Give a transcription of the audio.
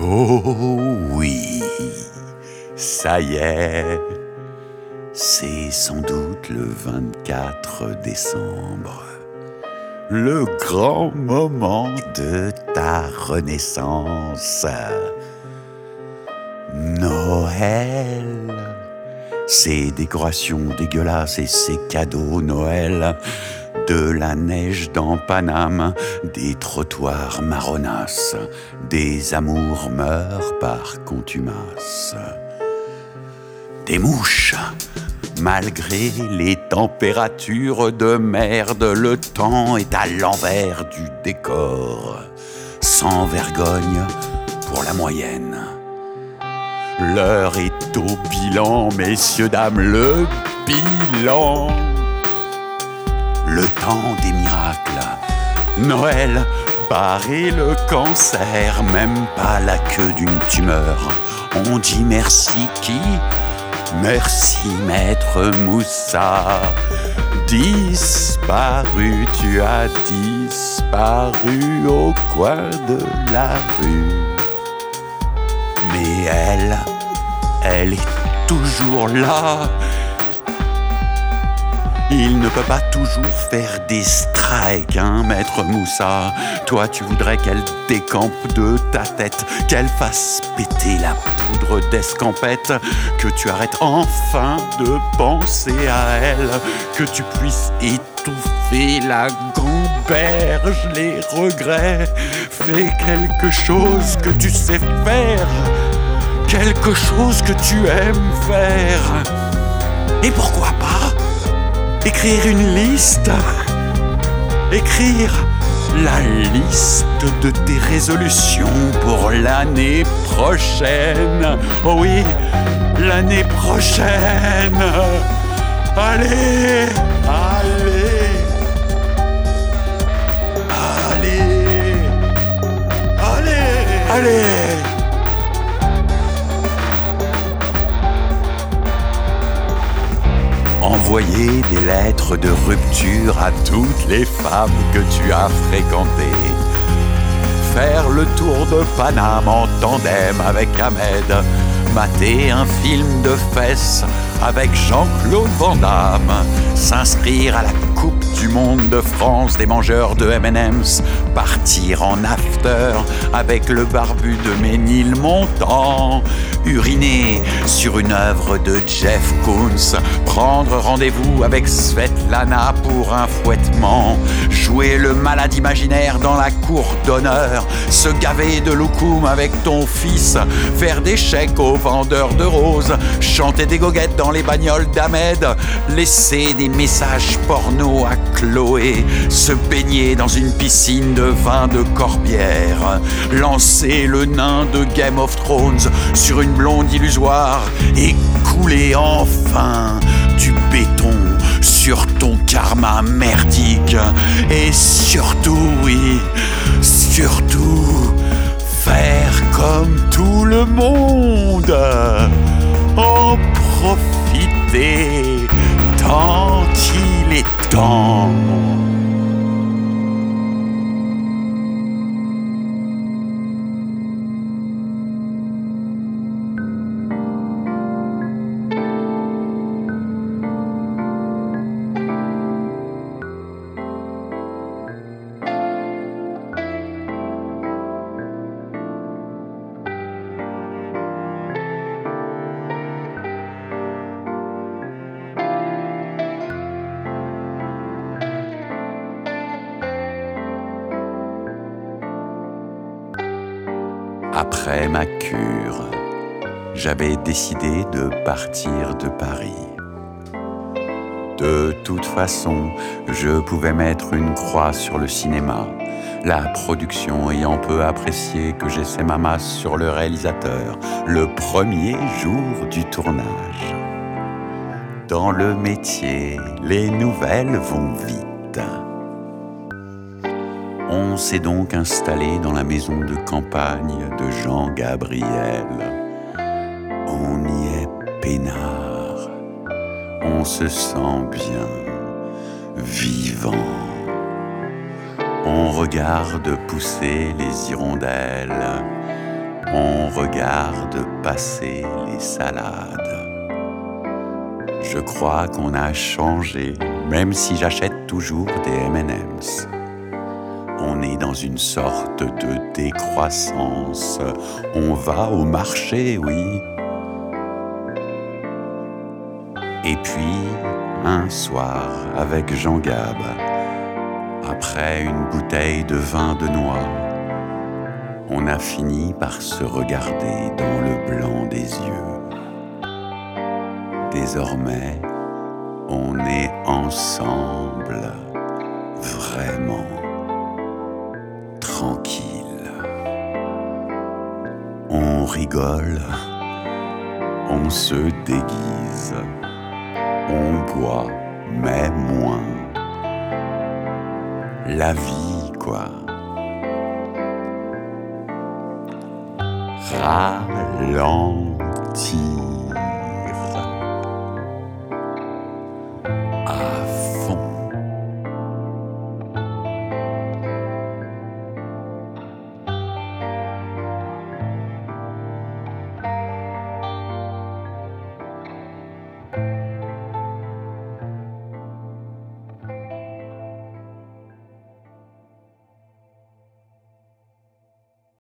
Oh oui, ça y est, c'est sans doute le 24 décembre, le grand moment de ta renaissance. Noël, ces décorations dégueulasses et ces cadeaux Noël de la neige dans Paname, des trottoirs marronasses, des amours meurent par contumace. Des mouches, malgré les températures de merde, le temps est à l'envers du décor, sans vergogne pour la moyenne. L'heure est au bilan, messieurs, dames, le bilan le temps des miracles. Noël, barrer le cancer, même pas la queue d'une tumeur. On dit merci qui? Merci maître Moussa. Disparu, tu as disparu au coin de la rue. Mais elle, elle est toujours là il ne peut pas toujours faire des strikes, hein, maître Moussa. Toi, tu voudrais qu'elle décampe de ta tête, qu'elle fasse péter la poudre d'escampette, que tu arrêtes enfin de penser à elle, que tu puisses étouffer la gamberge, les regrets. Fais quelque chose que tu sais faire, quelque chose que tu aimes faire. Et pourquoi pas écrire une liste, écrire la liste de tes résolutions pour l'année prochaine. Oh oui, l'année prochaine. Allez, allez, allez, allez, allez. Envoyer des lettres de rupture à toutes les femmes que tu as fréquentées. Faire le tour de Paname en tandem avec Ahmed. Mater un film de fesses avec Jean-Claude Van Damme. S'inscrire à la Coupe du Monde de France des mangeurs de M&M's. Partir en after avec le barbu de Ménilmontant uriner sur une œuvre de Jeff Koons, prendre rendez-vous avec Svetlana pour un fouettement, jouer le malade imaginaire dans la cour d'honneur, se gaver de loukoum avec ton fils, faire des chèques aux vendeurs de roses, chanter des goguettes dans les bagnoles d'Ahmed, laisser des messages porno à Chloé, se baigner dans une piscine de vin de Corbière, lancer le nain de Game of Thrones sur une blonde illusoire et couler enfin du béton sur ton karma merdique. Et surtout, oui, surtout, faire comme tout le monde. En profiter tant il est temps. Après ma cure, j'avais décidé de partir de Paris. De toute façon, je pouvais mettre une croix sur le cinéma, la production ayant peu apprécié que j'essaie ma masse sur le réalisateur le premier jour du tournage. Dans le métier, les nouvelles vont vite. On s'est donc installé dans la maison de campagne de Jean Gabriel. On y est peinard. On se sent bien, vivant. On regarde pousser les hirondelles. on regarde passer les salades. Je crois qu'on a changé, même si j'achète toujours des MM's. On est dans une sorte de décroissance. On va au marché, oui. Et puis, un soir, avec Jean Gab, après une bouteille de vin de noix, on a fini par se regarder dans le blanc des yeux. Désormais, on est ensemble, vraiment on se déguise, on boit, mais moins. La vie, quoi. Ralentis.